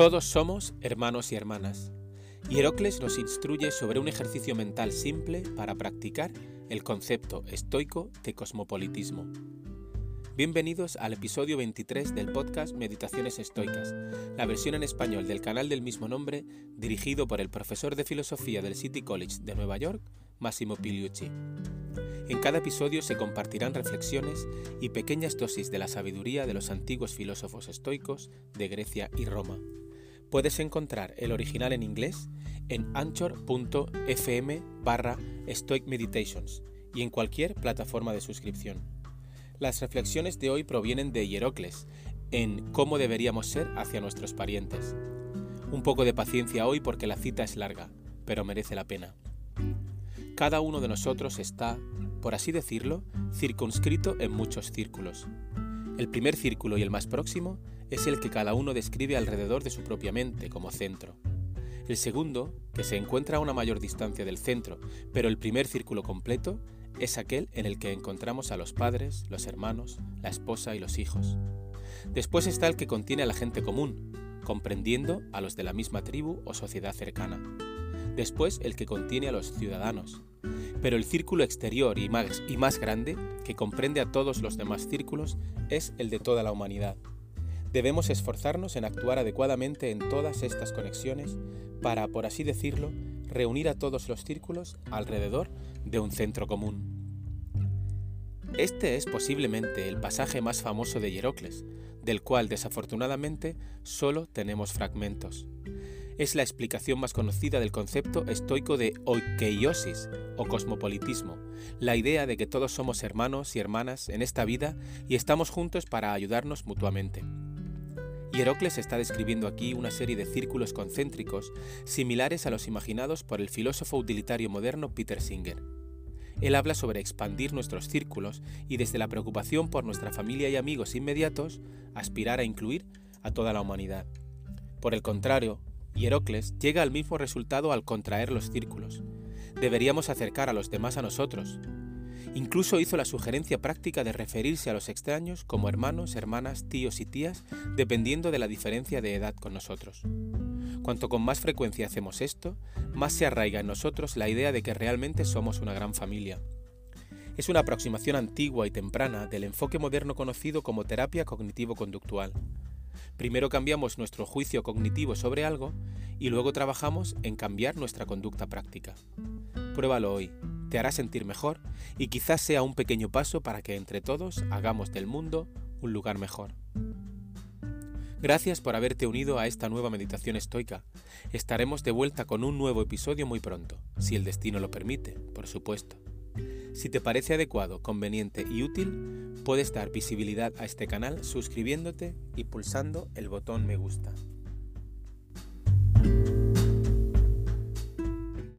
Todos somos hermanos y hermanas. Y Herocles nos instruye sobre un ejercicio mental simple para practicar el concepto estoico de cosmopolitismo. Bienvenidos al episodio 23 del podcast Meditaciones Estoicas, la versión en español del canal del mismo nombre, dirigido por el profesor de filosofía del City College de Nueva York, Massimo Piliucci. En cada episodio se compartirán reflexiones y pequeñas dosis de la sabiduría de los antiguos filósofos estoicos de Grecia y Roma. Puedes encontrar el original en inglés en anchor.fm barra Stoic Meditations y en cualquier plataforma de suscripción. Las reflexiones de hoy provienen de Hierocles en Cómo deberíamos ser hacia nuestros parientes. Un poco de paciencia hoy porque la cita es larga, pero merece la pena. Cada uno de nosotros está, por así decirlo, circunscrito en muchos círculos. El primer círculo y el más próximo es el que cada uno describe alrededor de su propia mente como centro. El segundo, que se encuentra a una mayor distancia del centro, pero el primer círculo completo, es aquel en el que encontramos a los padres, los hermanos, la esposa y los hijos. Después está el que contiene a la gente común, comprendiendo a los de la misma tribu o sociedad cercana. Después el que contiene a los ciudadanos. Pero el círculo exterior y más, y más grande, que comprende a todos los demás círculos, es el de toda la humanidad. Debemos esforzarnos en actuar adecuadamente en todas estas conexiones para, por así decirlo, reunir a todos los círculos alrededor de un centro común. Este es posiblemente el pasaje más famoso de Hierocles, del cual desafortunadamente solo tenemos fragmentos. Es la explicación más conocida del concepto estoico de oikeiosis o cosmopolitismo, la idea de que todos somos hermanos y hermanas en esta vida y estamos juntos para ayudarnos mutuamente. Hierocles está describiendo aquí una serie de círculos concéntricos similares a los imaginados por el filósofo utilitario moderno Peter Singer. Él habla sobre expandir nuestros círculos y desde la preocupación por nuestra familia y amigos inmediatos, aspirar a incluir a toda la humanidad. Por el contrario, Hierocles llega al mismo resultado al contraer los círculos. Deberíamos acercar a los demás a nosotros, Incluso hizo la sugerencia práctica de referirse a los extraños como hermanos, hermanas, tíos y tías, dependiendo de la diferencia de edad con nosotros. Cuanto con más frecuencia hacemos esto, más se arraiga en nosotros la idea de que realmente somos una gran familia. Es una aproximación antigua y temprana del enfoque moderno conocido como terapia cognitivo-conductual. Primero cambiamos nuestro juicio cognitivo sobre algo y luego trabajamos en cambiar nuestra conducta práctica. Pruébalo hoy te hará sentir mejor y quizás sea un pequeño paso para que entre todos hagamos del mundo un lugar mejor. Gracias por haberte unido a esta nueva meditación estoica. Estaremos de vuelta con un nuevo episodio muy pronto, si el destino lo permite, por supuesto. Si te parece adecuado, conveniente y útil, puedes dar visibilidad a este canal suscribiéndote y pulsando el botón me gusta.